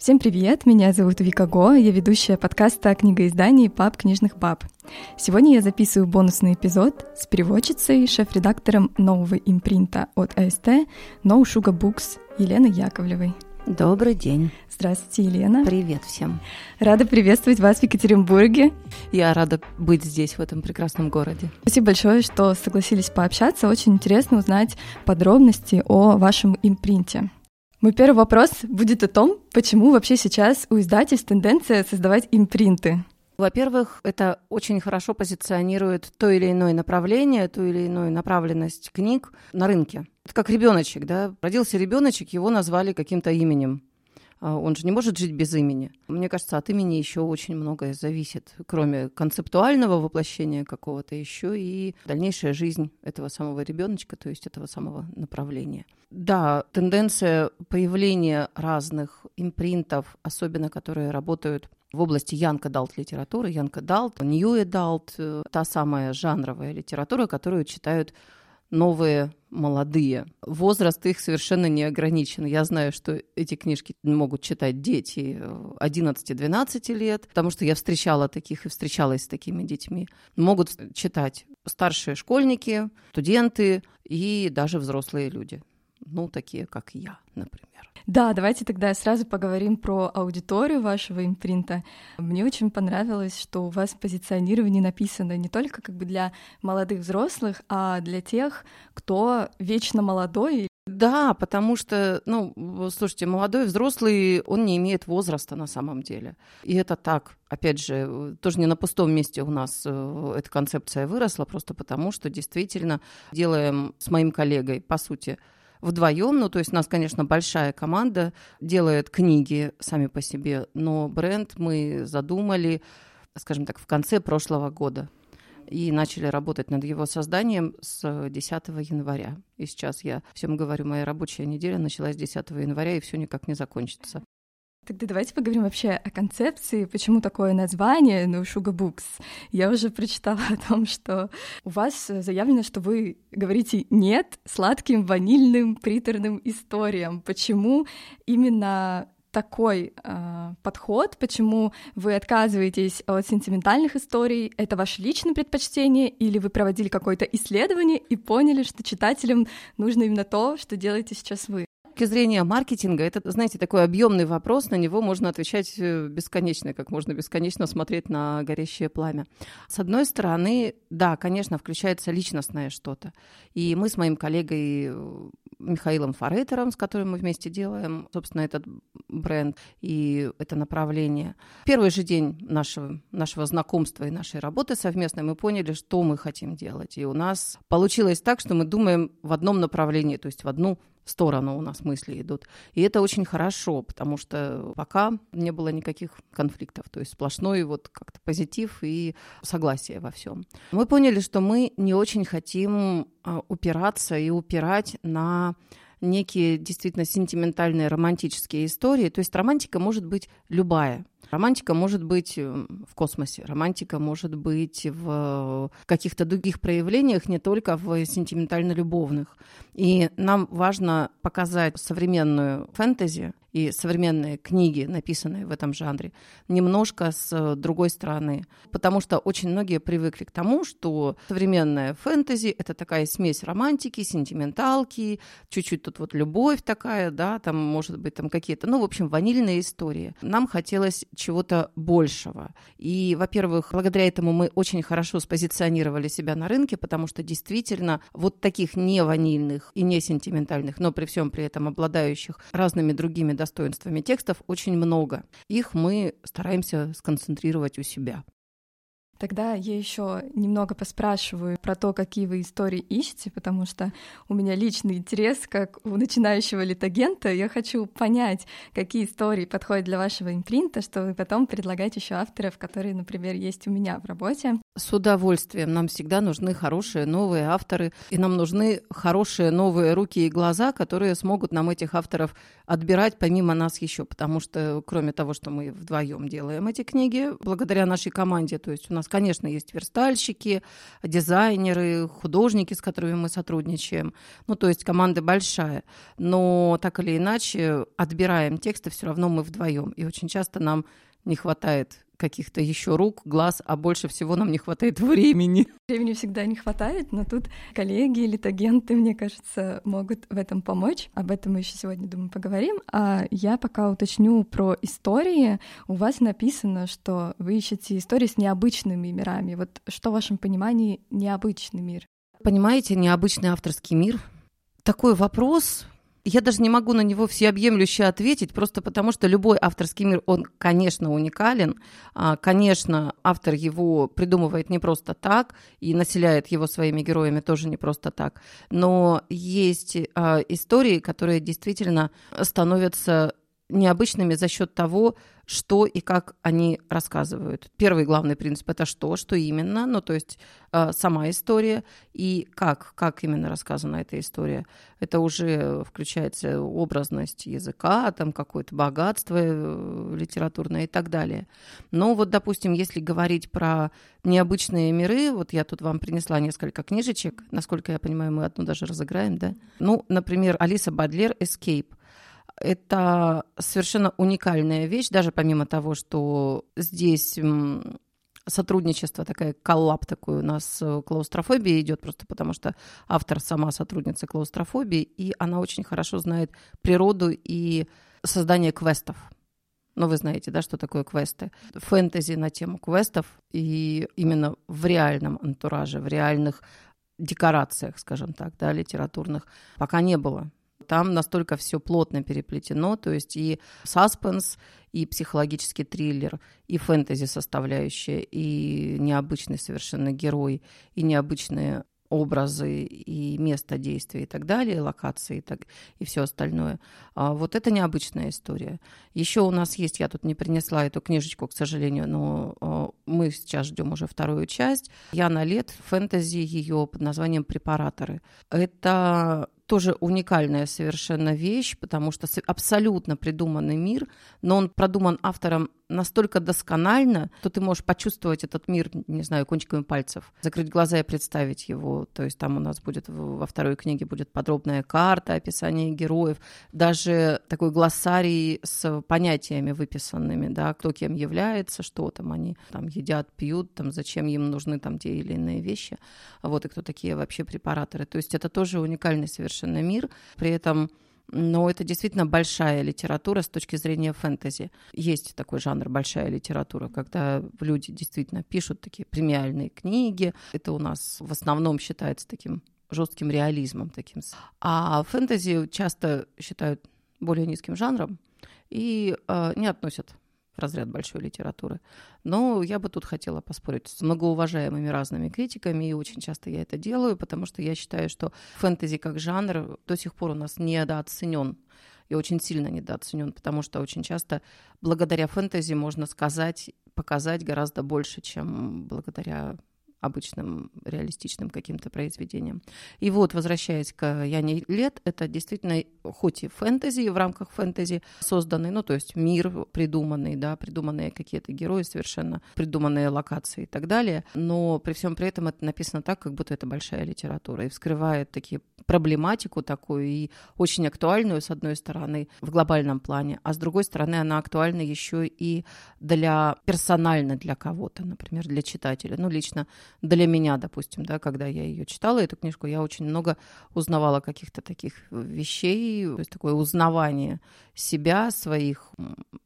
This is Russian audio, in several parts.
Всем привет, меня зовут Вика Го, я ведущая подкаста о книгоиздании «Пап книжных баб». Сегодня я записываю бонусный эпизод с переводчицей, шеф-редактором нового импринта от АСТ No Sugar Books Еленой Яковлевой. Добрый день. Здравствуйте, Елена. Привет всем. Рада приветствовать вас в Екатеринбурге. Я рада быть здесь, в этом прекрасном городе. Спасибо большое, что согласились пообщаться. Очень интересно узнать подробности о вашем импринте. Мой первый вопрос будет о том, почему вообще сейчас у издательств тенденция создавать импринты. Во-первых, это очень хорошо позиционирует то или иное направление, ту или иную направленность книг на рынке. Это как ребеночек, да? Родился ребеночек, его назвали каким-то именем. А, он же не может жить без имени. Мне кажется, от имени еще очень многое зависит, кроме концептуального воплощения какого-то, еще и дальнейшая жизнь этого самого ребеночка, то есть этого самого направления. Да, тенденция появления разных импринтов, особенно которые работают в области Янка Далт литературы, Янка Далт, Нью Далт, та самая жанровая литература, которую читают новые молодые. Возраст их совершенно не ограничен. Я знаю, что эти книжки могут читать дети 11-12 лет, потому что я встречала таких и встречалась с такими детьми. Могут читать старшие школьники, студенты и даже взрослые люди. Ну, такие, как я, например. Да, давайте тогда сразу поговорим про аудиторию вашего импринта. Мне очень понравилось, что у вас позиционирование написано не только как бы для молодых взрослых, а для тех, кто вечно молодой да, потому что, ну, слушайте, молодой взрослый, он не имеет возраста на самом деле. И это так. Опять же, тоже не на пустом месте у нас э, эта концепция выросла, просто потому что действительно делаем с моим коллегой, по сути, вдвоем. Ну, то есть у нас, конечно, большая команда делает книги сами по себе, но бренд мы задумали, скажем так, в конце прошлого года и начали работать над его созданием с 10 января. И сейчас я всем говорю, моя рабочая неделя началась с 10 января, и все никак не закончится. Тогда давайте поговорим вообще о концепции, почему такое название No Sugar Books. Я уже прочитала о том, что у вас заявлено, что вы говорите «нет» сладким, ванильным, приторным историям. Почему именно такой э, подход, почему вы отказываетесь от сентиментальных историй, это ваше личное предпочтение, или вы проводили какое-то исследование и поняли, что читателям нужно именно то, что делаете сейчас вы? Точки зрения маркетинга, это, знаете, такой объемный вопрос, на него можно отвечать э, бесконечно, как можно бесконечно смотреть на горящее пламя. С одной стороны, да, конечно, включается личностное что-то. И мы с моим коллегой э, Михаилом Форейтером, с которым мы вместе делаем, собственно, этот бренд и это направление. Первый же день нашего, нашего знакомства и нашей работы совместной мы поняли, что мы хотим делать. И у нас получилось так, что мы думаем в одном направлении, то есть в одну сторону у нас мысли идут. И это очень хорошо, потому что пока не было никаких конфликтов, то есть сплошной вот как-то позитив и согласие во всем. Мы поняли, что мы не очень хотим а, упираться и упирать на некие действительно сентиментальные романтические истории. То есть романтика может быть любая. Романтика может быть э, в космосе, романтика может быть в каких-то других проявлениях, не только в сентиментально-любовных. И нам важно показать современную фэнтези, и современные книги, написанные в этом жанре, немножко с другой стороны. Потому что очень многие привыкли к тому, что современная фэнтези — это такая смесь романтики, сентименталки, чуть-чуть тут вот любовь такая, да, там, может быть, там какие-то, ну, в общем, ванильные истории. Нам хотелось чего-то большего. И, во-первых, благодаря этому мы очень хорошо спозиционировали себя на рынке, потому что действительно вот таких не ванильных и не сентиментальных, но при всем при этом обладающих разными другими достоинствами текстов очень много. Их мы стараемся сконцентрировать у себя. Тогда я еще немного поспрашиваю про то, какие вы истории ищете, потому что у меня личный интерес, как у начинающего литагента. Я хочу понять, какие истории подходят для вашего импринта, чтобы потом предлагать еще авторов, которые, например, есть у меня в работе. С удовольствием. Нам всегда нужны хорошие новые авторы, и нам нужны хорошие новые руки и глаза, которые смогут нам этих авторов отбирать помимо нас еще, потому что кроме того, что мы вдвоем делаем эти книги, благодаря нашей команде, то есть у нас конечно, есть верстальщики, дизайнеры, художники, с которыми мы сотрудничаем. Ну, то есть команда большая. Но так или иначе, отбираем тексты все равно мы вдвоем. И очень часто нам не хватает каких-то еще рук, глаз, а больше всего нам не хватает времени. Времени всегда не хватает, но тут коллеги или агенты, мне кажется, могут в этом помочь. Об этом мы еще сегодня, думаю, поговорим. А я пока уточню про истории. У вас написано, что вы ищете истории с необычными мирами. Вот что в вашем понимании необычный мир? Понимаете, необычный авторский мир? Такой вопрос, я даже не могу на него всеобъемлюще ответить, просто потому что любой авторский мир, он, конечно, уникален. А, конечно, автор его придумывает не просто так и населяет его своими героями тоже не просто так. Но есть а, истории, которые действительно становятся необычными за счет того, что и как они рассказывают. Первый главный принцип это что, что именно, ну то есть э, сама история и как, как именно рассказана эта история. Это уже включается образность языка, там какое-то богатство э, литературное и так далее. Но вот, допустим, если говорить про необычные миры, вот я тут вам принесла несколько книжечек, насколько я понимаю, мы одну даже разыграем, да? Ну, например, Алиса Бадлер «Escape». Это совершенно уникальная вещь, даже помимо того, что здесь сотрудничество, такая коллаб такой у нас клаустрофобия идет, просто потому что автор сама сотрудница клаустрофобии, и она очень хорошо знает природу и создание квестов. Но вы знаете, да, что такое квесты. Фэнтези на тему квестов и именно в реальном антураже, в реальных декорациях, скажем так, да, литературных, пока не было там настолько все плотно переплетено, то есть и саспенс, и психологический триллер, и фэнтези составляющая, и необычный совершенно герой, и необычные образы и место действия и так далее, локации и, так, и все остальное. А вот это необычная история. Еще у нас есть, я тут не принесла эту книжечку, к сожалению, но а, мы сейчас ждем уже вторую часть. Яна Лет, фэнтези ее под названием «Препараторы». Это тоже уникальная совершенно вещь, потому что абсолютно придуманный мир, но он продуман автором настолько досконально, что ты можешь почувствовать этот мир, не знаю, кончиками пальцев, закрыть глаза и представить его. То есть там у нас будет во второй книге будет подробная карта, описание героев, даже такой глоссарий с понятиями выписанными, да, кто кем является, что там они там едят, пьют, там зачем им нужны там те или иные вещи, вот и кто такие вообще препараторы. То есть это тоже уникальный совершенно мир. При этом но это действительно большая литература с точки зрения фэнтези. Есть такой жанр большая литература, когда люди действительно пишут такие премиальные книги. Это у нас в основном считается таким жестким реализмом таким. А фэнтези часто считают более низким жанром и э, не относят разряд большой литературы. Но я бы тут хотела поспорить с многоуважаемыми разными критиками, и очень часто я это делаю, потому что я считаю, что фэнтези как жанр до сих пор у нас недооценен и очень сильно недооценен, потому что очень часто благодаря фэнтези можно сказать, показать гораздо больше, чем благодаря обычным реалистичным каким-то произведением. И вот, возвращаясь к Яне Лет, это действительно хоть и фэнтези, в рамках фэнтези созданный, ну, то есть мир придуманный, да, придуманные какие-то герои совершенно, придуманные локации и так далее, но при всем при этом это написано так, как будто это большая литература, и вскрывает такие проблематику такую и очень актуальную, с одной стороны, в глобальном плане, а с другой стороны, она актуальна еще и для персонально для кого-то, например, для читателя. Ну, лично для меня, допустим, да, когда я ее читала, эту книжку, я очень много узнавала каких-то таких вещей, то есть такое узнавание себя, своих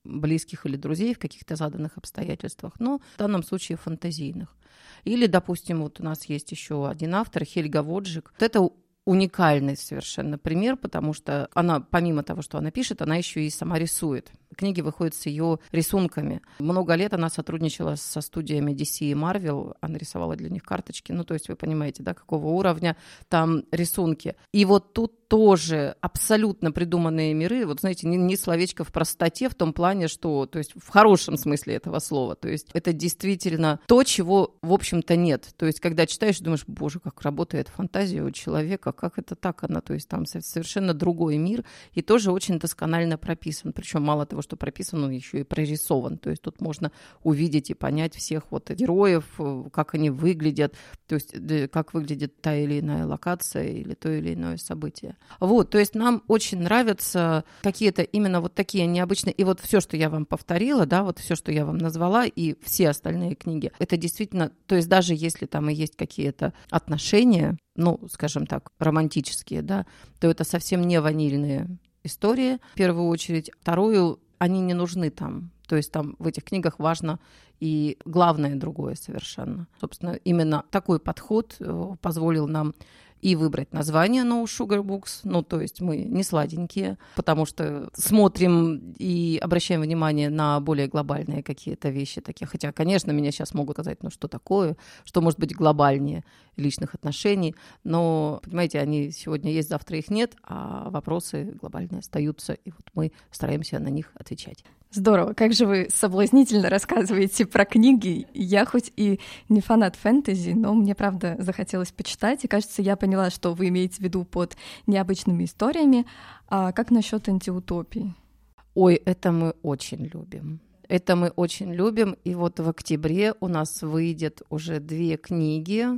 близких или друзей в каких-то заданных обстоятельствах, но в данном случае фантазийных. Или, допустим, вот у нас есть еще один автор, Хельга Воджик. Вот это уникальный совершенно пример, потому что она, помимо того, что она пишет, она еще и сама рисует. Книги выходят с ее рисунками. Много лет она сотрудничала со студиями DC и Marvel, она рисовала для них карточки. Ну, то есть вы понимаете, да, какого уровня там рисунки. И вот тут тоже абсолютно придуманные миры. Вот знаете, не, не словечко в простоте в том плане, что, то есть в хорошем смысле этого слова. То есть это действительно то, чего, в общем-то, нет. То есть когда читаешь, думаешь, боже, как работает фантазия у человека, как это так она, то есть там совершенно другой мир и тоже очень досконально прописан. Причем мало того, что прописан, он еще и прорисован. То есть тут можно увидеть и понять всех вот героев, как они выглядят, то есть как выглядит та или иная локация или то или иное событие. Вот, то есть нам очень нравятся какие-то именно вот такие необычные, и вот все, что я вам повторила, да, вот все, что я вам назвала, и все остальные книги, это действительно, то есть даже если там и есть какие-то отношения, ну, скажем так, романтические, да, то это совсем не ванильные истории, в первую очередь. Вторую, они не нужны там. То есть там в этих книгах важно и главное другое совершенно. Собственно, именно такой подход э, позволил нам и выбрать название No Sugar Books. Ну, то есть мы не сладенькие, потому что смотрим и обращаем внимание на более глобальные какие-то вещи такие. Хотя, конечно, меня сейчас могут сказать, ну что такое, что может быть глобальнее личных отношений. Но, понимаете, они сегодня есть, завтра их нет, а вопросы глобальные остаются, и вот мы стараемся на них отвечать. Здорово. Как же вы соблазнительно рассказываете про книги. Я хоть и не фанат фэнтези, но мне, правда, захотелось почитать. И, кажется, я поняла, что вы имеете в виду под необычными историями. А как насчет антиутопии? Ой, это мы очень любим. Это мы очень любим. И вот в октябре у нас выйдет уже две книги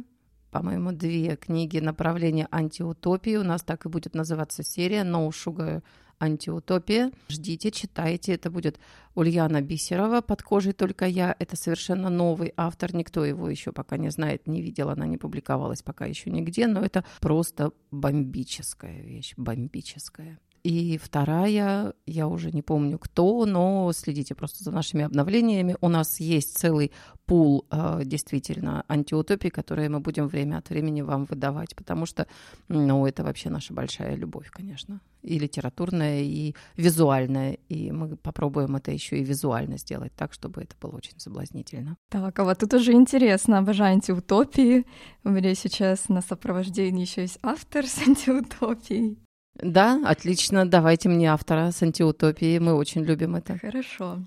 по-моему, две книги направления антиутопии. У нас так и будет называться серия «No Sugar антиутопия. Ждите, читайте. Это будет Ульяна Бисерова «Под кожей только я». Это совершенно новый автор. Никто его еще пока не знает, не видел. Она не публиковалась пока еще нигде. Но это просто бомбическая вещь. Бомбическая. И вторая, я уже не помню кто, но следите просто за нашими обновлениями. У нас есть целый пул э, действительно антиутопий, которые мы будем время от времени вам выдавать, потому что, ну, это вообще наша большая любовь, конечно, и литературная, и визуальная, и мы попробуем это еще и визуально сделать так, чтобы это было очень соблазнительно. Так, а вот тут уже интересно, обожаю антиутопии. У меня сейчас на сопровождении еще есть автор с антиутопией. Да, отлично. Давайте мне автора с антиутопией. Мы очень любим это. Хорошо.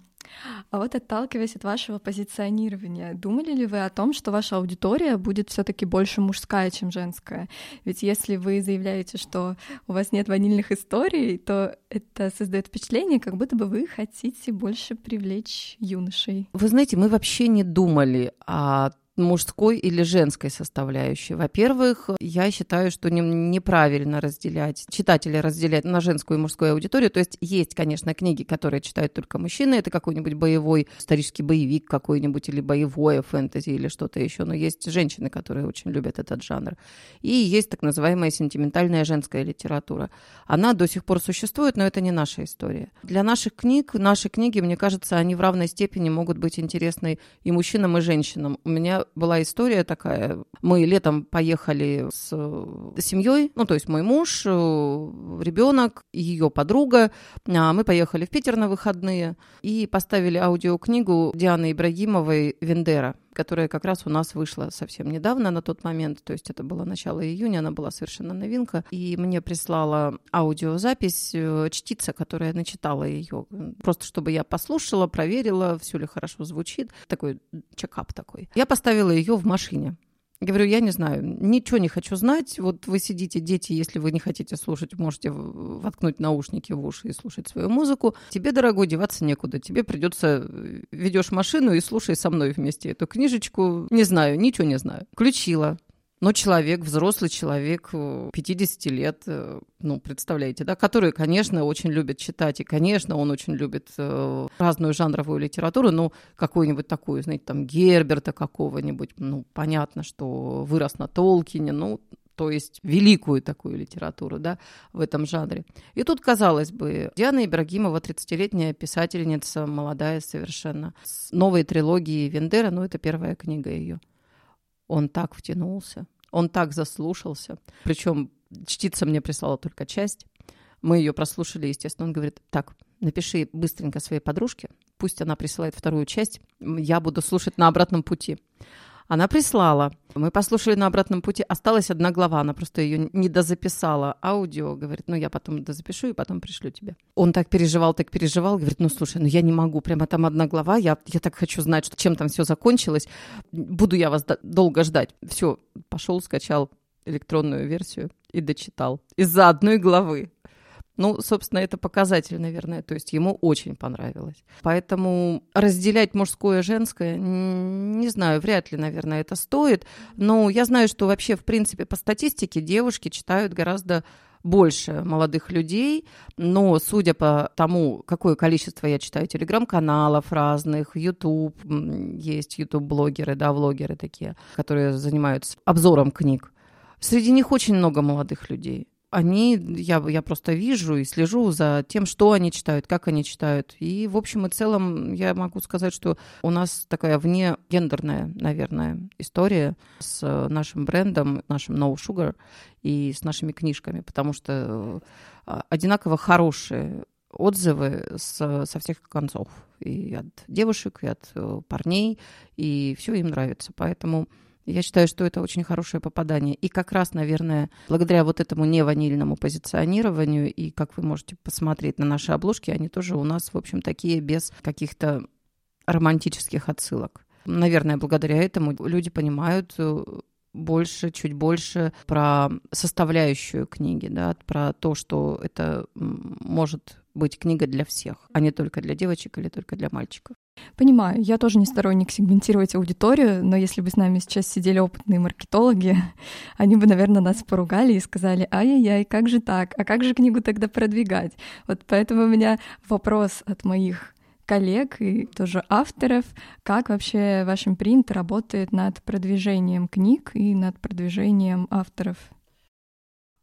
А вот отталкиваясь от вашего позиционирования, думали ли вы о том, что ваша аудитория будет все-таки больше мужская, чем женская? Ведь если вы заявляете, что у вас нет ванильных историй, то это создает впечатление, как будто бы вы хотите больше привлечь юношей. Вы знаете, мы вообще не думали о мужской или женской составляющей. Во-первых, я считаю, что не, неправильно разделять, читатели разделять на женскую и мужскую аудиторию. То есть есть, конечно, книги, которые читают только мужчины. Это какой-нибудь боевой исторический боевик какой-нибудь или боевое фэнтези или что-то еще. Но есть женщины, которые очень любят этот жанр. И есть так называемая сентиментальная женская литература. Она до сих пор существует, но это не наша история. Для наших книг, наши книги, мне кажется, они в равной степени могут быть интересны и мужчинам, и женщинам. У меня была история такая. Мы летом поехали с семьей, ну, то есть мой муж, э, ребенок, ее подруга. А мы поехали в Питер на выходные и поставили аудиокнигу Дианы Ибрагимовой «Вендера» которая как раз у нас вышла совсем недавно на тот момент, то есть это было начало июня, она была совершенно новинка, и мне прислала аудиозапись э, чтица, которая начитала ее, просто чтобы я послушала, проверила, все ли хорошо звучит, такой чекап такой. Я поставила ее в машине. Говорю, я не знаю, ничего не хочу знать. Вот вы сидите, дети, если вы не хотите слушать, можете воткнуть наушники в уши и слушать свою музыку. Тебе, дорогой, деваться некуда. Тебе придется э, ведешь машину и слушай со мной вместе эту книжечку. Не знаю, ничего не знаю. Включила. Но человек, взрослый человек, 50 э, лет, э, ну, представляете, да, который, конечно, очень любит читать, и, конечно, он очень любит э, разную жанровую литературу, ну, какую-нибудь такую, знаете, там, Герберта какого-нибудь, ну, понятно, что вырос на Толкине, ну, то есть великую такую литературу, да, в этом жанре. И тут, казалось бы, Диана Ибрагимова, 30-летняя писательница, молодая совершенно, с новой трилогией Вендера, ну, это первая книга ее. Он так втянулся, он так заслушался. Причем чтица мне прислала только часть. Мы ее прослушали, естественно. Он говорит, так, напиши быстренько своей подружке, пусть она присылает вторую часть, я буду слушать на обратном пути. Она прислала. Мы послушали на обратном пути. Осталась одна глава, она просто ее не дозаписала. Аудио, говорит, ну я потом дозапишу и потом пришлю тебе. Он так переживал, так переживал. Говорит, ну слушай, ну я не могу, прямо там одна глава, я, я так хочу знать, что, чем там все закончилось. Буду я вас долго ждать. Все, пошел, скачал электронную версию и дочитал. Из-за одной главы. Ну, собственно, это показатель, наверное. То есть ему очень понравилось. Поэтому разделять мужское и женское, не знаю, вряд ли, наверное, это стоит. Но я знаю, что вообще, в принципе, по статистике девушки читают гораздо больше молодых людей, но судя по тому, какое количество я читаю телеграм-каналов разных, YouTube, есть YouTube-блогеры, да, влогеры такие, которые занимаются обзором книг, среди них очень много молодых людей они, я, я просто вижу и слежу за тем, что они читают, как они читают. И, в общем и целом, я могу сказать, что у нас такая вне гендерная, наверное, история с нашим брендом, нашим No Sugar и с нашими книжками, потому что э, одинаково хорошие отзывы с, со всех концов. И от девушек, и от э, парней, и все им нравится. Поэтому я считаю, что это очень хорошее попадание. И как раз, наверное, благодаря вот этому неванильному позиционированию, и как вы можете посмотреть на наши обложки, они тоже у нас, в общем, такие без каких-то романтических отсылок. Наверное, благодаря этому люди понимают э, больше, чуть больше про составляющую книги, да, про то, что это может быть книга для всех, а не только для девочек или только для мальчиков. Понимаю, я тоже не сторонник сегментировать аудиторию, но если бы с нами сейчас сидели опытные маркетологи, они бы, наверное, нас поругали и сказали, ай-яй-яй, как же так, а как же книгу тогда продвигать? Вот поэтому у меня вопрос от моих коллег и тоже авторов, как вообще ваш импринт работает над продвижением книг и над продвижением авторов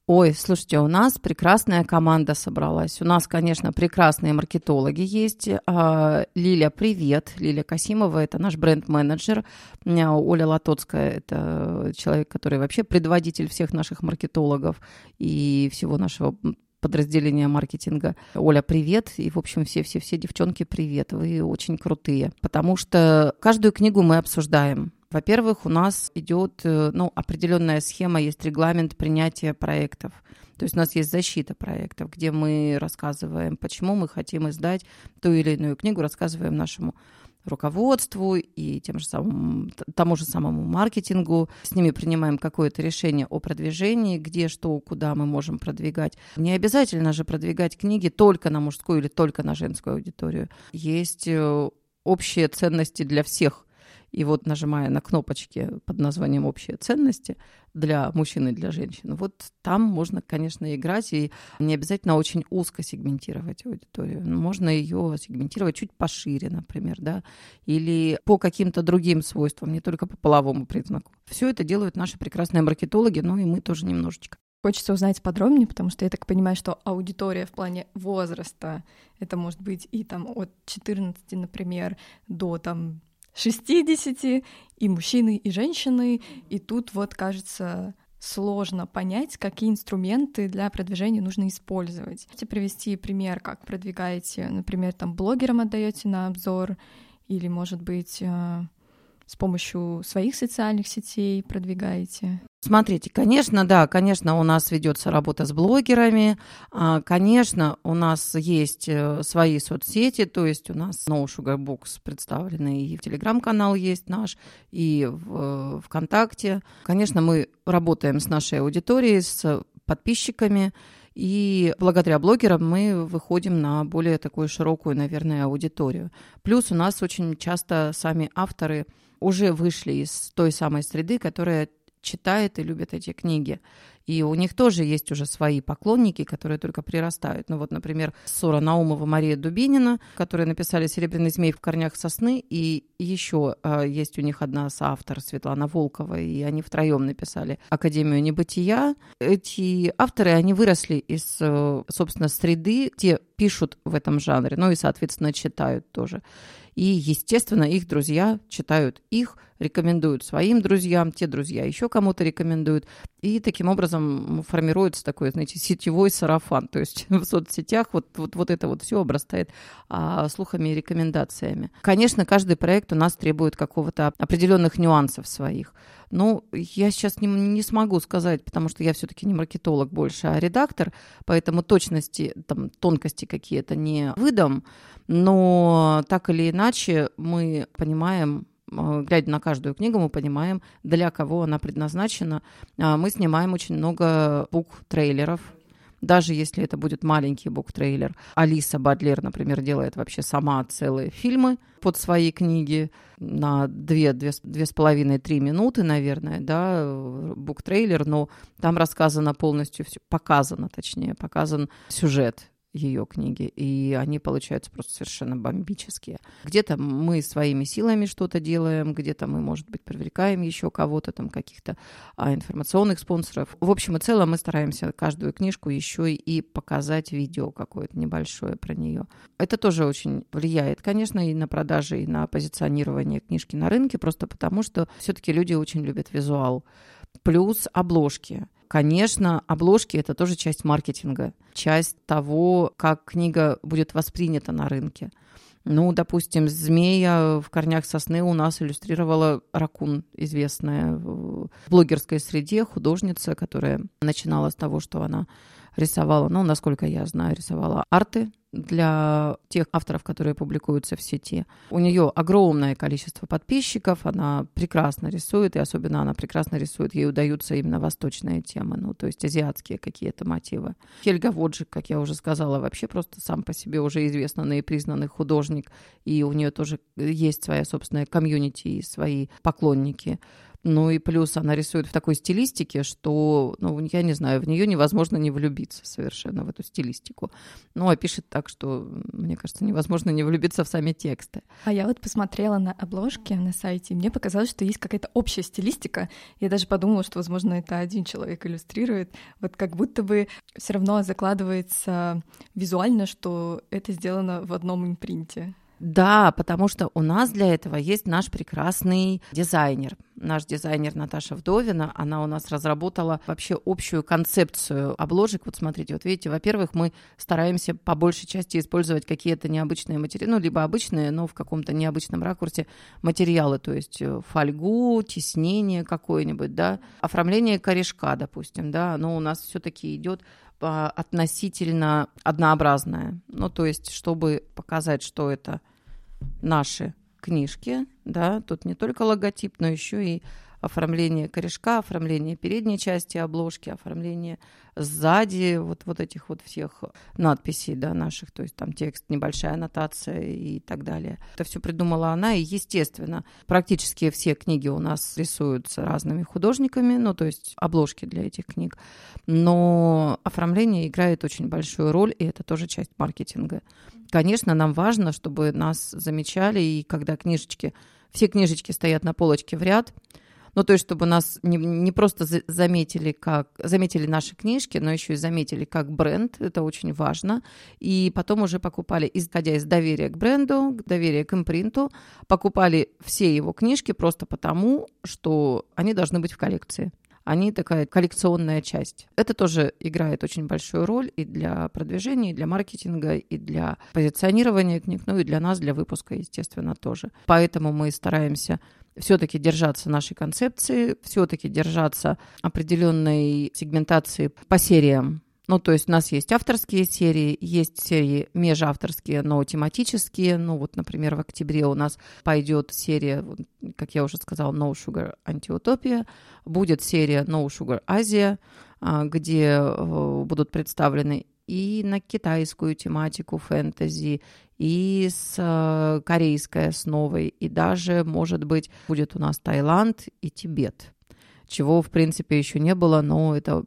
Ой, слушайте, у нас прекрасная команда собралась. У нас, конечно, прекрасные маркетологи есть. А, Лиля, привет. Лиля Касимова – это наш бренд-менеджер. Оля Латоцкая – это человек, который вообще предводитель всех наших маркетологов и всего нашего подразделения маркетинга. Оля, привет. И, в общем, все-все-все девчонки, привет. Вы очень крутые. Потому что каждую книгу мы обсуждаем. Во-первых, у нас идет э, ну, определенная схема, есть регламент принятия проектов. То есть у нас есть защита проектов, где мы рассказываем, почему мы хотим издать ту или иную книгу, рассказываем нашему руководству и тем же самым, тому же самому маркетингу. С ними принимаем какое-то решение о продвижении, где, что, куда мы можем продвигать. Не обязательно же продвигать книги только на мужскую или только на женскую аудиторию. Есть э, общие ценности для всех и вот нажимая на кнопочки под названием «Общие ценности» для мужчин и для женщин, вот там можно, конечно, играть, и не обязательно очень узко сегментировать аудиторию. Можно ее сегментировать чуть пошире, например, да, или по каким-то другим свойствам, не только по половому признаку. Все это делают наши прекрасные маркетологи, ну и мы тоже немножечко. Хочется узнать подробнее, потому что я так понимаю, что аудитория в плане возраста, это может быть и там от 14, например, до там 60, и мужчины, и женщины, и тут вот кажется сложно понять, какие инструменты для продвижения нужно использовать. Можете привести пример, как продвигаете, например, там блогерам отдаете на обзор, или, может быть, э, с помощью своих социальных сетей продвигаете? Смотрите, конечно, да, конечно, у нас ведется работа с блогерами, а, конечно, у нас есть э, свои соцсети, то есть у нас No Sugar Books представлены, и в Телеграм-канал есть наш, и в э, ВКонтакте. Конечно, мы работаем с нашей аудиторией, с подписчиками, и благодаря блогерам мы выходим на более такую широкую, наверное, аудиторию. Плюс у нас очень часто сами авторы уже вышли из той самой среды, которая читает и любит эти книги. И у них тоже есть уже свои поклонники, которые только прирастают. Ну вот, например, Сора Наумова, Мария Дубинина, которые написали «Серебряный змей в корнях сосны», и еще э, есть у них одна соавтор, Светлана Волкова, и они втроем написали «Академию небытия». Эти авторы, они выросли из, э, собственно, среды, те пишут в этом жанре, ну и, соответственно, читают тоже. И, естественно, их друзья читают их, рекомендуют своим друзьям, те друзья еще кому-то рекомендуют. И таким образом формируется такой, знаете, сетевой сарафан. То есть в соцсетях вот, вот, вот это вот все обрастает а, слухами и рекомендациями. Конечно, каждый проект у нас требует какого-то определенных нюансов своих. Ну, я сейчас не, не смогу сказать, потому что я все-таки не маркетолог больше, а редактор, поэтому точности, там, тонкости какие-то не выдам. Но так или иначе мы понимаем, глядя на каждую книгу, мы понимаем, для кого она предназначена. А, мы снимаем очень много бук-трейлеров, даже если это будет маленький бук-трейлер. Алиса Бадлер, например, делает вообще сама целые фильмы под свои книги на две, две, две с половиной, три минуты, наверное, да, бук-трейлер, но там рассказано полностью все, показано, точнее, показан сюжет ее книги, и они получаются просто совершенно бомбические. Где-то мы своими силами что-то делаем, где-то мы, может быть, привлекаем еще кого-то, там каких-то а, информационных спонсоров. В общем и целом мы стараемся каждую книжку еще и показать видео какое-то небольшое про нее. Это тоже очень влияет, конечно, и на продажи, и на позиционирование книжки на рынке, просто потому что все-таки люди очень любят визуал. Плюс обложки. Конечно, обложки – это тоже часть маркетинга, часть того, как книга будет воспринята на рынке. Ну, допустим, «Змея в корнях сосны» у нас иллюстрировала Ракун, известная в блогерской среде художница, которая начинала с того, что она рисовала, ну, насколько я знаю, рисовала арты для тех авторов, которые публикуются в сети. У нее огромное количество подписчиков, она прекрасно рисует, и особенно она прекрасно рисует, ей удаются именно восточные темы, ну, то есть азиатские какие-то мотивы. Хельга Воджик, как я уже сказала, вообще просто сам по себе уже известный и признанный художник, и у нее тоже есть своя собственная комьюнити и свои поклонники. Ну и плюс она рисует в такой стилистике, что, ну, я не знаю, в нее невозможно не влюбиться совершенно в эту стилистику. Ну, а пишет так, что, мне кажется, невозможно не влюбиться в сами тексты. А я вот посмотрела на обложки на сайте, и мне показалось, что есть какая-то общая стилистика. Я даже подумала, что, возможно, это один человек иллюстрирует. Вот как будто бы все равно закладывается визуально, что это сделано в одном импринте. Да, потому что у нас для этого есть наш прекрасный дизайнер. Наш дизайнер Наташа Вдовина, она у нас разработала вообще общую концепцию обложек. Вот смотрите, вот видите, во-первых, мы стараемся по большей части использовать какие-то необычные материалы, ну, либо обычные, но в каком-то необычном ракурсе материалы, то есть э, фольгу, тиснение какое-нибудь, да, оформление корешка, допустим, да, оно у нас все-таки идет относительно однообразная. Ну, то есть, чтобы показать, что это наши книжки, да, тут не только логотип, но еще и оформление корешка, оформление передней части обложки, оформление сзади вот, вот этих вот всех надписей да, наших, то есть там текст, небольшая аннотация и так далее. Это все придумала она, и, естественно, практически все книги у нас рисуются разными художниками, ну, то есть обложки для этих книг, но оформление играет очень большую роль, и это тоже часть маркетинга. Конечно, нам важно, чтобы нас замечали, и когда книжечки, все книжечки стоят на полочке в ряд, ну, то есть, чтобы нас не, не просто заметили, как, заметили наши книжки, но еще и заметили как бренд, это очень важно. И потом уже покупали, исходя из доверия к бренду, доверия к импринту, покупали все его книжки просто потому, что они должны быть в коллекции они такая коллекционная часть. Это тоже играет очень большую роль и для продвижения, и для маркетинга, и для позиционирования книг, ну и для нас, для выпуска, естественно, тоже. Поэтому мы стараемся все-таки держаться нашей концепции, все-таки держаться определенной сегментации по сериям. Ну, то есть у нас есть авторские серии, есть серии межавторские, но тематические. Ну, вот, например, в октябре у нас пойдет серия, как я уже сказала, No Sugar Антиутопия. Будет серия No Sugar Азия, где э, будут представлены и на китайскую тематику фэнтези, и с э, корейской основой, и даже, может быть, будет у нас Таиланд и Тибет, чего, в принципе, еще не было, но это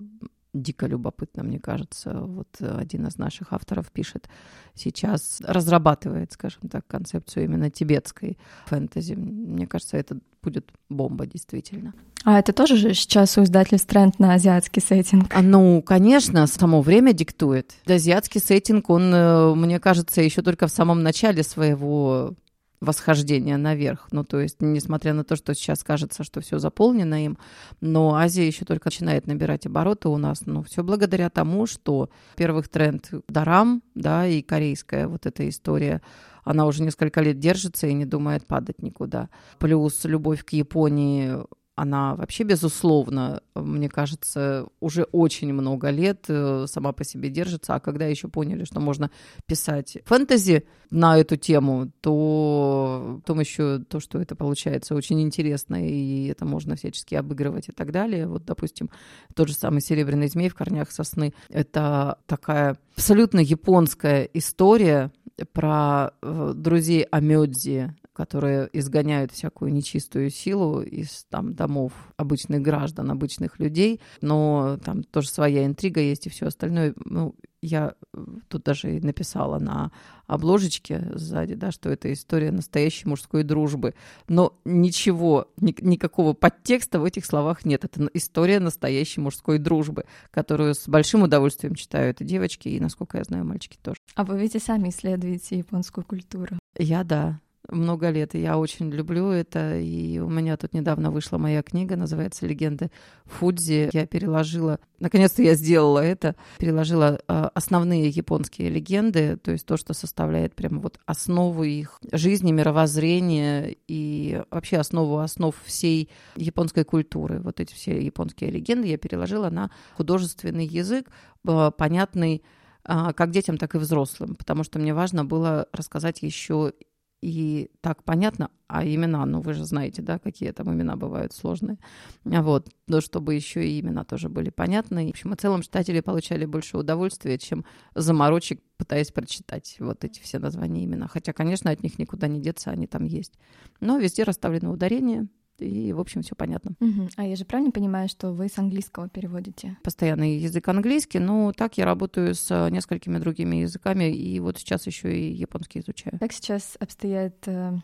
дико любопытно, мне кажется. Вот один из наших авторов пишет сейчас, разрабатывает, скажем так, концепцию именно тибетской фэнтези. Мне кажется, это будет бомба, действительно. А это тоже же сейчас у издательств тренд на азиатский сеттинг? А, ну, конечно, само время диктует. Азиатский сеттинг, он, э, мне кажется, еще только в самом начале своего восхождение наверх. Ну, то есть, несмотря на то, что сейчас кажется, что все заполнено им, но Азия еще только начинает набирать обороты у нас. Но все благодаря тому, что первых тренд дарам, да, и корейская вот эта история она уже несколько лет держится и не думает падать никуда. Плюс любовь к Японии она вообще, безусловно, мне кажется, уже очень много лет э, сама по себе держится. А когда еще поняли, что можно писать фэнтези на эту тему, то потом еще то, что это получается очень интересно, и это можно всячески обыгрывать и так далее. Вот, допустим, тот же самый «Серебряный змей» в корнях сосны. Это такая абсолютно японская история про э, друзей Амёдзи, которые изгоняют всякую нечистую силу из там, домов обычных граждан, обычных людей, но там тоже своя интрига есть и все остальное. Ну, я э, тут даже и написала на обложечке сзади, да, что это история настоящей мужской дружбы. Но ничего, ни, никакого подтекста в этих словах нет. Это история настоящей мужской дружбы, которую с большим удовольствием читают и девочки, и, насколько я знаю, мальчики тоже. А вы ведь и сами исследуете японскую культуру. Я, да много лет, и я очень люблю это. И у меня тут недавно вышла моя книга, называется «Легенды Фудзи». Я переложила, наконец-то я сделала это, переложила э, основные японские легенды, то есть то, что составляет прямо вот основу их жизни, мировоззрения и вообще основу основ всей японской культуры. Вот эти все японские легенды я переложила на художественный язык, э, понятный как детям, так и взрослым, потому что мне важно было рассказать еще и так понятно, а имена, ну вы же знаете, да, какие там имена бывают сложные. Вот, но чтобы еще и имена тоже были понятны. В общем, в целом читатели получали больше удовольствия, чем заморочек, пытаясь прочитать вот эти все названия имена. Хотя, конечно, от них никуда не деться, они там есть. Но везде расставлено ударение, и, в общем, все понятно. Угу. А я же правильно понимаю, что вы с английского переводите? Постоянный язык английский, но так я работаю с несколькими другими языками, и вот сейчас еще и японский изучаю. Как сейчас обстоят э,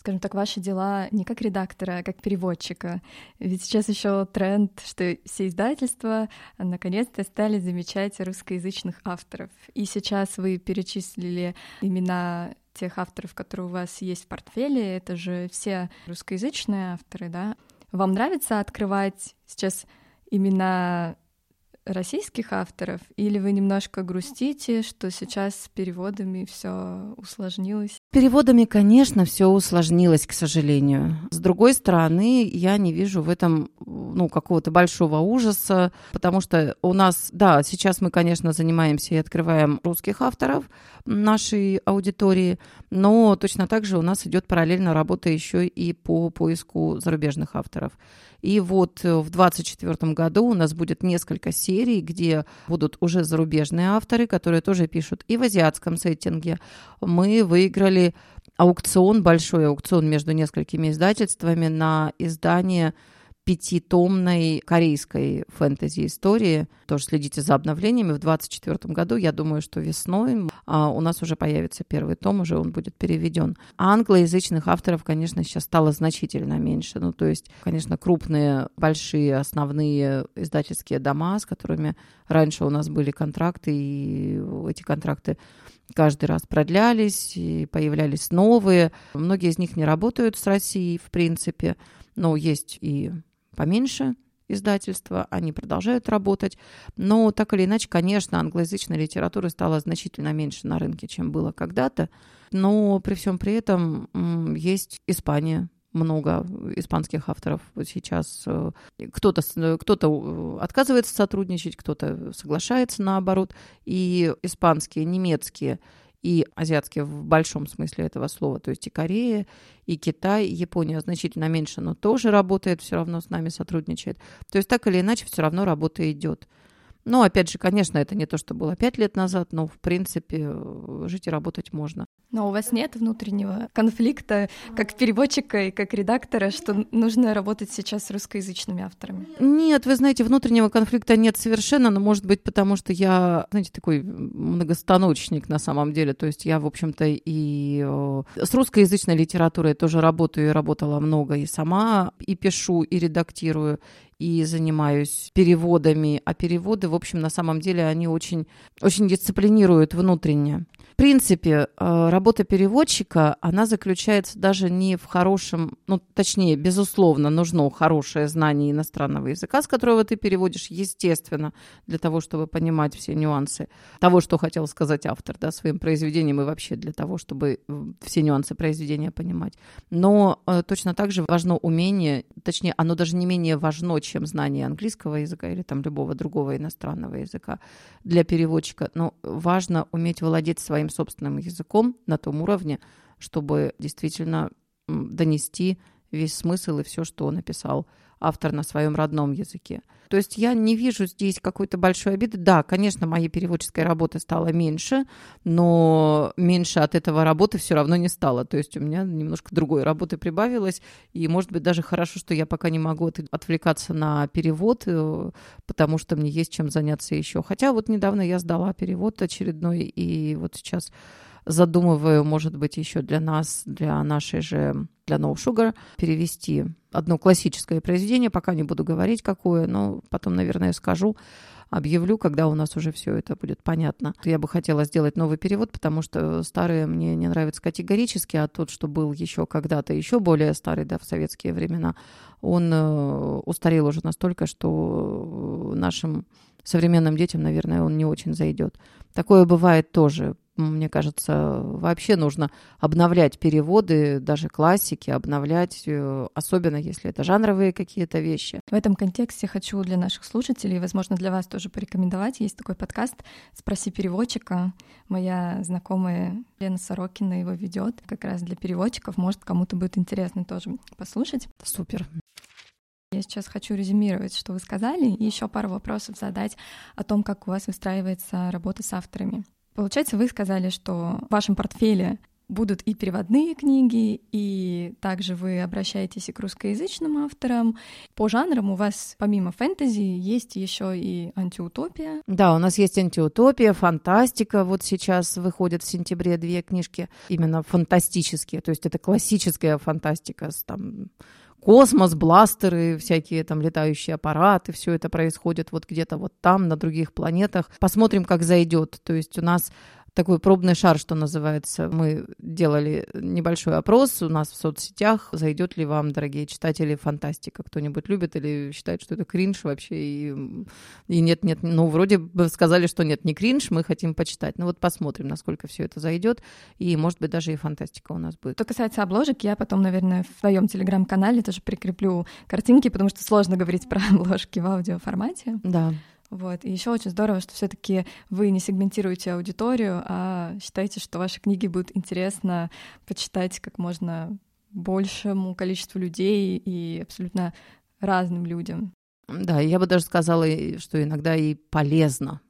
скажем так, ваши дела не как редактора, а как переводчика. Ведь сейчас еще тренд, что все издательства наконец-то стали замечать русскоязычных авторов. И сейчас вы перечислили имена тех авторов, которые у вас есть в портфеле, это же все русскоязычные авторы, да? Вам нравится открывать сейчас имена российских авторов, или вы немножко грустите, что сейчас с переводами все усложнилось? Переводами, конечно, все усложнилось, к сожалению. С другой стороны, я не вижу в этом ну, какого-то большого ужаса, потому что у нас, да, сейчас мы, конечно, занимаемся и открываем русских авторов нашей аудитории, но точно так же у нас идет параллельно работа еще и по поиску зарубежных авторов. И вот в 2024 году у нас будет несколько серий, где будут уже зарубежные авторы, которые тоже пишут и в азиатском сеттинге. Мы выиграли аукцион, большой аукцион между несколькими издательствами на издание пятитомной корейской фэнтези-истории. Тоже следите за обновлениями. В 2024 году, я думаю, что весной а, у нас уже появится первый том, уже он будет переведен. Англоязычных авторов, конечно, сейчас стало значительно меньше. Ну, то есть, конечно, крупные, большие, основные издательские дома, с которыми раньше у нас были контракты, и эти контракты каждый раз продлялись, и появлялись новые. Многие из них не работают с Россией, в принципе, но есть и поменьше издательства, они продолжают работать. Но так или иначе, конечно, англоязычной литературы стало значительно меньше на рынке, чем было когда-то. Но при всем при этом есть Испания, много испанских авторов сейчас. Э, кто-то кто э, отказывается сотрудничать, кто-то соглашается наоборот. И испанские, немецкие и азиатские в большом смысле этого слова, то есть и Корея, и Китай, и Япония значительно меньше, но тоже работает, все равно с нами сотрудничает. То есть так или иначе все равно работа идет. Но, опять же, конечно, это не то, что было пять лет назад, но, в принципе, э, жить и работать можно. Но у вас нет внутреннего конфликта, как переводчика и как редактора, что нужно работать сейчас с русскоязычными авторами? Нет, вы знаете, внутреннего конфликта нет совершенно, но, может быть, потому что я, знаете, такой многостаночник на самом деле. То есть я, в общем-то, и э, с русскоязычной литературой тоже работаю и работала много, и сама и пишу, и редактирую, и занимаюсь переводами, а переводы, в общем, на самом деле, они очень, очень дисциплинируют внутренне принципе, э, работа переводчика, она заключается даже не в хорошем, ну, точнее, безусловно, нужно хорошее знание иностранного языка, с которого ты переводишь, естественно, для того, чтобы понимать все нюансы того, что хотел сказать автор, да, своим произведением и вообще для того, чтобы э, все нюансы произведения понимать. Но э, точно так же важно умение, точнее, оно даже не менее важно, чем знание английского языка или там любого другого иностранного языка для переводчика, но важно уметь владеть своим собственным языком на том уровне, чтобы действительно донести весь смысл и все, что он написал автор на своем родном языке. То есть я не вижу здесь какой-то большой обиды. Да, конечно, моей переводческой работы стало меньше, но меньше от этого работы все равно не стало. То есть у меня немножко другой работы прибавилось, и, может быть, даже хорошо, что я пока не могу отвлекаться на перевод, э, потому что мне есть чем заняться еще. Хотя вот недавно я сдала перевод очередной, и вот сейчас задумываю, может быть, еще для нас, для нашей же, для No Sugar, перевести одно классическое произведение, пока не буду говорить какое, но потом, наверное, скажу, объявлю, когда у нас уже все это будет понятно. Я бы хотела сделать новый перевод, потому что старые мне не нравятся категорически, а тот, что был еще когда-то еще более старый, да, в советские времена, он э, устарел уже настолько, что нашим современным детям, наверное, он не очень зайдет. Такое бывает тоже мне кажется, вообще нужно обновлять переводы, даже классики, обновлять, э, особенно если это жанровые какие-то вещи. В этом контексте хочу для наших слушателей, возможно, для вас тоже порекомендовать. Есть такой подкаст «Спроси переводчика». Моя знакомая Лена Сорокина его ведет как раз для переводчиков. Может, кому-то будет интересно тоже послушать. Супер. Я сейчас хочу резюмировать, что вы сказали, и еще пару вопросов задать о том, как у вас выстраивается работа с авторами. Получается, вы сказали, что в вашем портфеле будут и переводные книги, и также вы обращаетесь и к русскоязычным авторам. По жанрам у вас помимо фэнтези есть еще и антиутопия. Да, у нас есть антиутопия, фантастика. Вот сейчас выходят в сентябре две книжки именно фантастические, то есть это классическая фантастика с там космос, бластеры, всякие там летающие аппараты, все это происходит вот где-то вот там, на других планетах. Посмотрим, как зайдет. То есть у нас такой пробный шар, что называется. Мы делали небольшой опрос у нас в соцсетях. Зайдет ли вам, дорогие читатели, фантастика? Кто-нибудь любит или считает, что это кринж вообще? И, и нет, нет, ну, вроде бы сказали, что нет, не кринж, мы хотим почитать. Ну вот посмотрим, насколько все это зайдет. И, может быть, даже и фантастика у нас будет. Что касается обложек, я потом, наверное, в своем телеграм-канале тоже прикреплю картинки, потому что сложно говорить про обложки в аудиоформате. Да. Вот. И еще очень здорово, что все-таки вы не сегментируете аудиторию, а считаете, что ваши книги будут интересно почитать как можно большему количеству людей и абсолютно разным людям. Да, я бы даже сказала, что иногда и полезно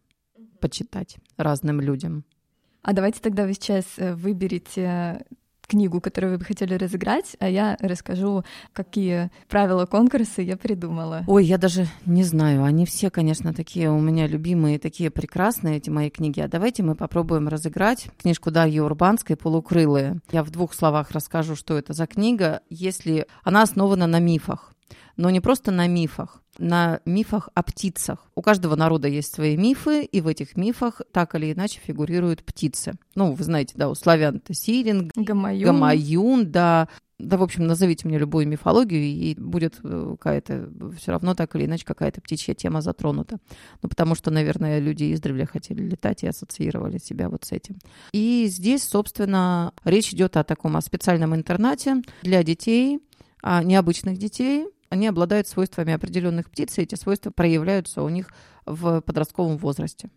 почитать разным людям. А давайте тогда вы сейчас э, выберете книгу, которую вы бы хотели разыграть, а я расскажу, какие правила конкурса я придумала. Ой, я даже не знаю. Они все, конечно, такие у меня любимые, такие прекрасные, эти мои книги. А давайте мы попробуем разыграть книжку Дарьи Урбанской «Полукрылые». Я в двух словах расскажу, что это за книга, если она основана на мифах но не просто на мифах, на мифах о птицах. У каждого народа есть свои мифы, и в этих мифах так или иначе фигурируют птицы. Ну, вы знаете, да, у славян это сирен, гамаюн, гамаюн да, да, в общем, назовите мне любую мифологию, и будет э, какая-то, все равно так или иначе, какая-то птичья тема затронута. Ну, потому что, наверное, люди издревле хотели летать и ассоциировали себя вот с этим. И здесь, собственно, речь идет о таком о специальном интернате для детей, необычных детей, они обладают свойствами определенных птиц, и эти свойства проявляются у них в подростковом возрасте.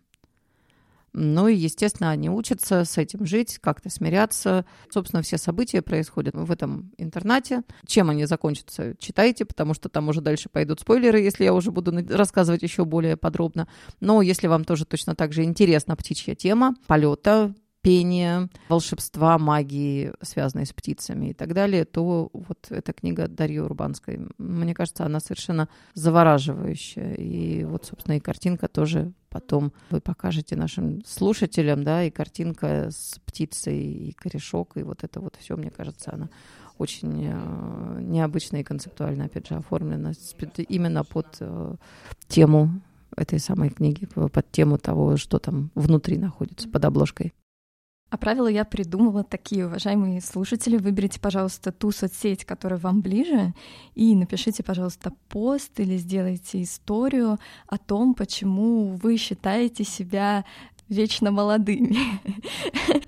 Ну и, естественно, они учатся с этим жить, как-то смиряться. Собственно, все события происходят в этом интернате. Чем они закончатся, читайте, потому что там уже дальше пойдут спойлеры, если я уже буду рассказывать еще более подробно. Но если вам тоже точно так же интересна птичья тема полета, пения, волшебства, магии, связанной с птицами и так далее, то вот эта книга Дарьи Урбанской, мне кажется, она совершенно завораживающая. И вот, собственно, и картинка тоже потом вы покажете нашим слушателям, да, и картинка с птицей, и корешок, и вот это вот все, мне кажется, она очень э, необычно и концептуально, опять же, оформлено именно под э, тему этой самой книги, под тему того, что там внутри находится под обложкой. А правила я придумала такие, уважаемые слушатели. Выберите, пожалуйста, ту соцсеть, которая вам ближе, и напишите, пожалуйста, пост или сделайте историю о том, почему вы считаете себя вечно молодыми.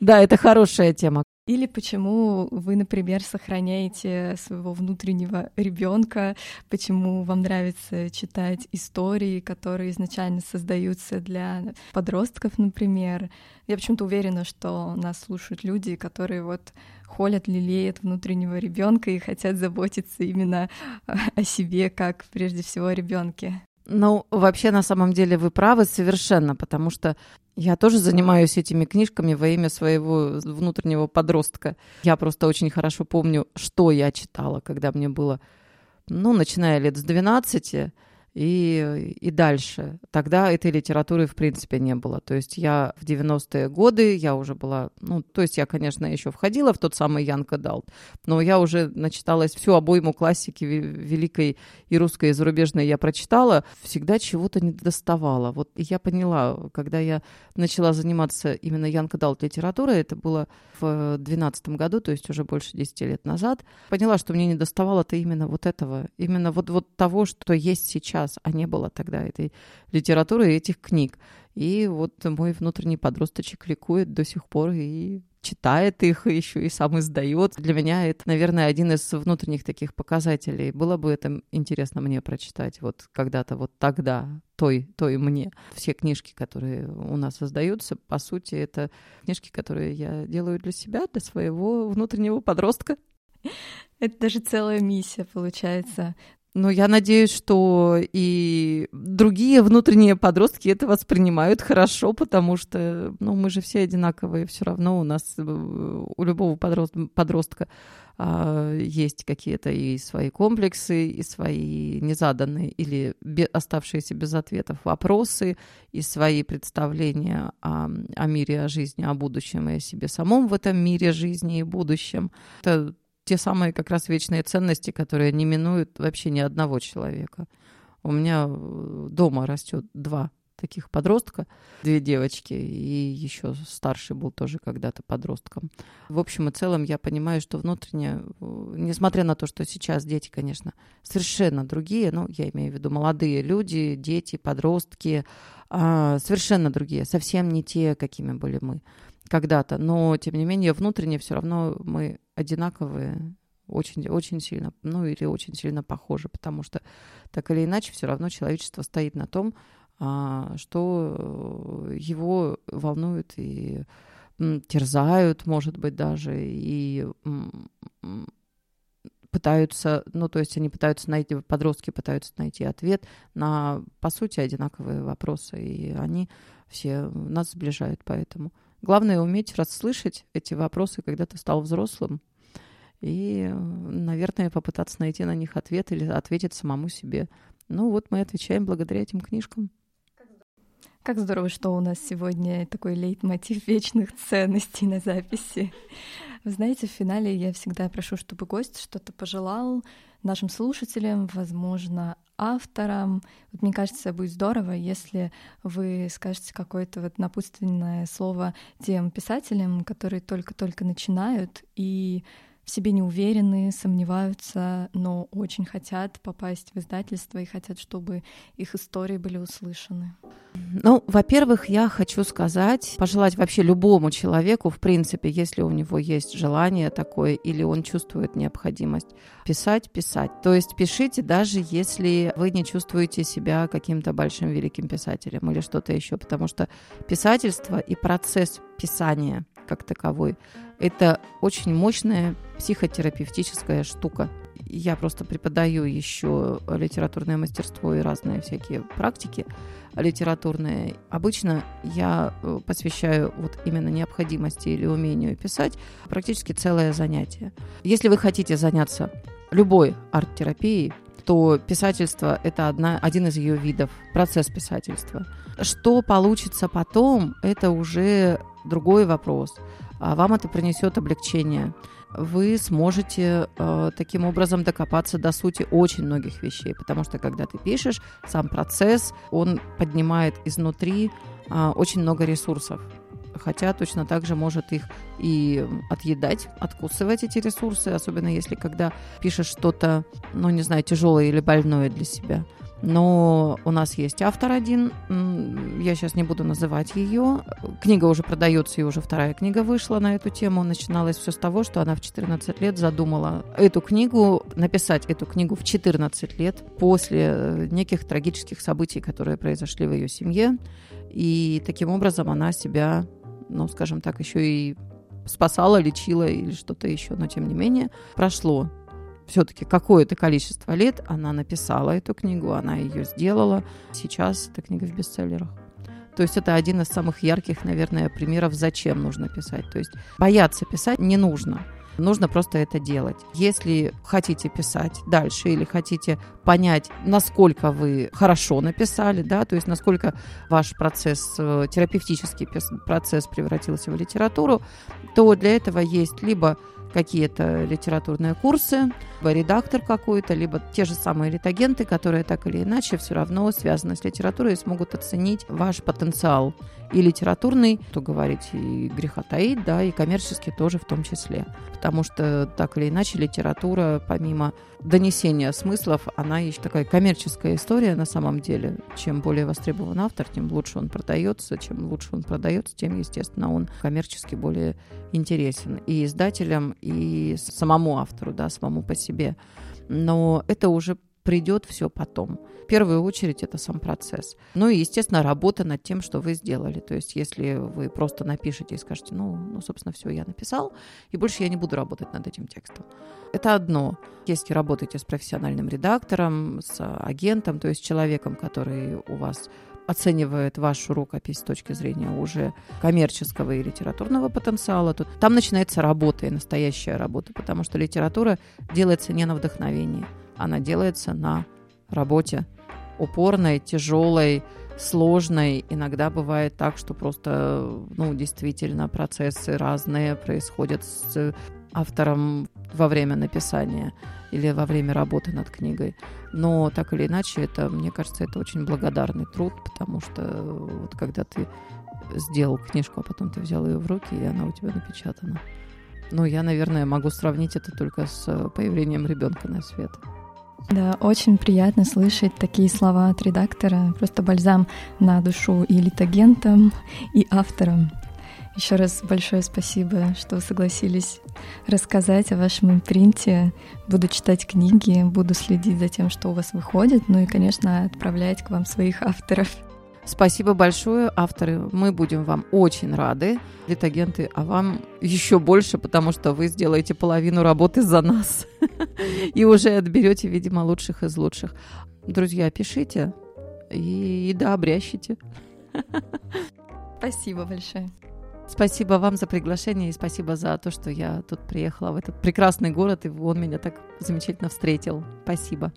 Да, это хорошая тема. Или почему вы, например, сохраняете своего внутреннего ребенка, почему вам нравится читать истории, которые изначально создаются для подростков, например. Я почему-то уверена, что нас слушают люди, которые вот холят, лелеют внутреннего ребенка и хотят заботиться именно о себе, как прежде всего о ребенке. Ну, вообще, на самом деле, вы правы совершенно, потому что я тоже занимаюсь этими книжками во имя своего внутреннего подростка. Я просто очень хорошо помню, что я читала, когда мне было, ну, начиная лет с 12, и, и дальше. Тогда этой литературы в принципе не было. То есть я в 90-е годы, я уже была, ну, то есть я, конечно, еще входила в тот самый Янка Далт, но я уже начиталась всю обойму классики великой и русской, и зарубежной я прочитала, всегда чего-то не доставала. Вот я поняла, когда я начала заниматься именно Янка Далт литературой, это было в 12 году, то есть уже больше 10 лет назад, поняла, что мне не доставало-то именно вот этого, именно вот, вот того, что есть сейчас сейчас, а не было тогда этой литературы и этих книг. И вот мой внутренний подросточек ликует до сих пор и читает их еще и сам издает. Для меня это, наверное, один из внутренних таких показателей. Было бы это интересно мне прочитать вот когда-то, вот тогда, той, той мне. Все книжки, которые у нас создаются, по сути, это книжки, которые я делаю для себя, для своего внутреннего подростка. Это даже целая миссия получается. Но я надеюсь, что и другие внутренние подростки это воспринимают хорошо, потому что ну, мы же все одинаковые, все равно у нас, э, у любого подростка а, есть какие-то и свои комплексы, и свои незаданные или оставшиеся без ответов вопросы, и свои представления о, о мире, о жизни, о будущем и о себе самом в этом мире жизни и будущем. Это те самые как раз вечные ценности, которые не минуют вообще ни одного человека. У меня э, дома растет два таких подростка, две девочки, и еще старший был тоже когда-то подростком. В общем и целом я понимаю, что внутренне, э, несмотря на то, что сейчас дети, конечно, совершенно другие, ну, я имею в виду молодые люди, дети, подростки, а, совершенно другие, совсем не те, какими были мы когда-то, но тем не менее внутренне все равно мы одинаковые, очень, очень сильно, ну или очень сильно похожи, потому что так или иначе все равно человечество стоит на том, а, что его волнует и терзают, может быть, даже, и пытаются, ну, то есть они пытаются найти, подростки пытаются найти ответ на, по сути, одинаковые вопросы, и они все нас сближают поэтому. Главное уметь расслышать эти вопросы, когда ты стал взрослым, и, наверное, попытаться найти на них ответ или ответить самому себе. Ну вот мы отвечаем благодаря этим книжкам. Как здорово, что у нас сегодня такой лейтмотив вечных ценностей на записи. Вы знаете, в финале я всегда прошу, чтобы гость что-то пожелал нашим слушателям, возможно, авторам. Вот мне кажется, будет здорово, если вы скажете какое-то вот напутственное слово тем писателям, которые только-только начинают и в себе не уверены, сомневаются, но очень хотят попасть в издательство и хотят, чтобы их истории были услышаны? Ну, во-первых, я хочу сказать, пожелать вообще любому человеку, в принципе, если у него есть желание такое или он чувствует необходимость писать, писать. То есть пишите, даже если вы не чувствуете себя каким-то большим великим писателем или что-то еще, потому что писательство и процесс писания как таковой это очень мощная психотерапевтическая штука. Я просто преподаю еще литературное мастерство и разные всякие практики литературные. Обычно я э, посвящаю вот именно необходимости или умению писать практически целое занятие. Если вы хотите заняться любой арт-терапией, то писательство – это одна, один из ее видов, процесс писательства. Что получится потом, это уже другой вопрос. А вам это принесет облегчение. вы сможете э, таким образом докопаться до сути очень многих вещей, потому что когда ты пишешь, сам процесс, он поднимает изнутри э, очень много ресурсов хотя точно так же может их и отъедать, откусывать эти ресурсы, особенно если когда пишешь что-то, ну, не знаю, тяжелое или больное для себя. Но у нас есть автор один, я сейчас не буду называть ее. Книга уже продается, и уже вторая книга вышла на эту тему. Начиналось все с того, что она в 14 лет задумала эту книгу, написать эту книгу в 14 лет после неких трагических событий, которые произошли в ее семье. И таким образом она себя ну, скажем так, еще и спасала, лечила или что-то еще, но тем не менее прошло все-таки какое-то количество лет она написала эту книгу, она ее сделала. Сейчас эта книга в бестселлерах. То есть это один из самых ярких, наверное, примеров, зачем нужно писать. То есть бояться писать не нужно. Нужно просто это делать. Если хотите писать дальше или хотите понять, насколько вы хорошо написали, да, то есть насколько ваш процесс, э, терапевтический процесс превратился в литературу, то для этого есть либо какие-то литературные курсы, редактор какой-то, либо те же самые редагенты, которые так или иначе все равно связаны с литературой и смогут оценить ваш потенциал и литературный, то говорить, и греха таить, да, и коммерческий тоже в том числе. Потому что так или иначе литература, помимо донесения смыслов, она еще такая коммерческая история на самом деле. Чем более востребован автор, тем лучше он продается. Чем лучше он продается, тем, естественно, он коммерчески более интересен и издателям, и самому автору, да, самому по себе. Но это уже придет все потом. В первую очередь это сам процесс. Ну и, естественно, работа над тем, что вы сделали. То есть если вы просто напишете и скажете, ну, ну собственно, все, я написал, и больше я не буду работать над этим текстом. Это одно. Если работаете с профессиональным редактором, с агентом, то есть человеком, который у вас оценивает вашу рукопись с точки зрения уже коммерческого и литературного потенциала, то там начинается работа и настоящая работа, потому что литература делается не на вдохновении – она делается на работе упорной, тяжелой, сложной. Иногда бывает так, что просто, ну, действительно, процессы разные происходят с автором во время написания или во время работы над книгой. Но так или иначе, это, мне кажется, это очень благодарный труд, потому что вот когда ты сделал книжку, а потом ты взял ее в руки, и она у тебя напечатана. Ну, я, наверное, могу сравнить это только с появлением ребенка на свет. Да, очень приятно слышать такие слова от редактора. Просто бальзам на душу и литагентам, и авторам. Еще раз большое спасибо, что вы согласились рассказать о вашем импринте. Буду читать книги, буду следить за тем, что у вас выходит, ну и, конечно, отправлять к вам своих авторов. Спасибо большое, авторы. Мы будем вам очень рады, литагенты, а вам еще больше, потому что вы сделаете половину работы за нас и уже отберете, видимо, лучших из лучших. Друзья, пишите и, и да, обрящите. Спасибо большое. Спасибо вам за приглашение и спасибо за то, что я тут приехала в этот прекрасный город, и он меня так замечательно встретил. Спасибо.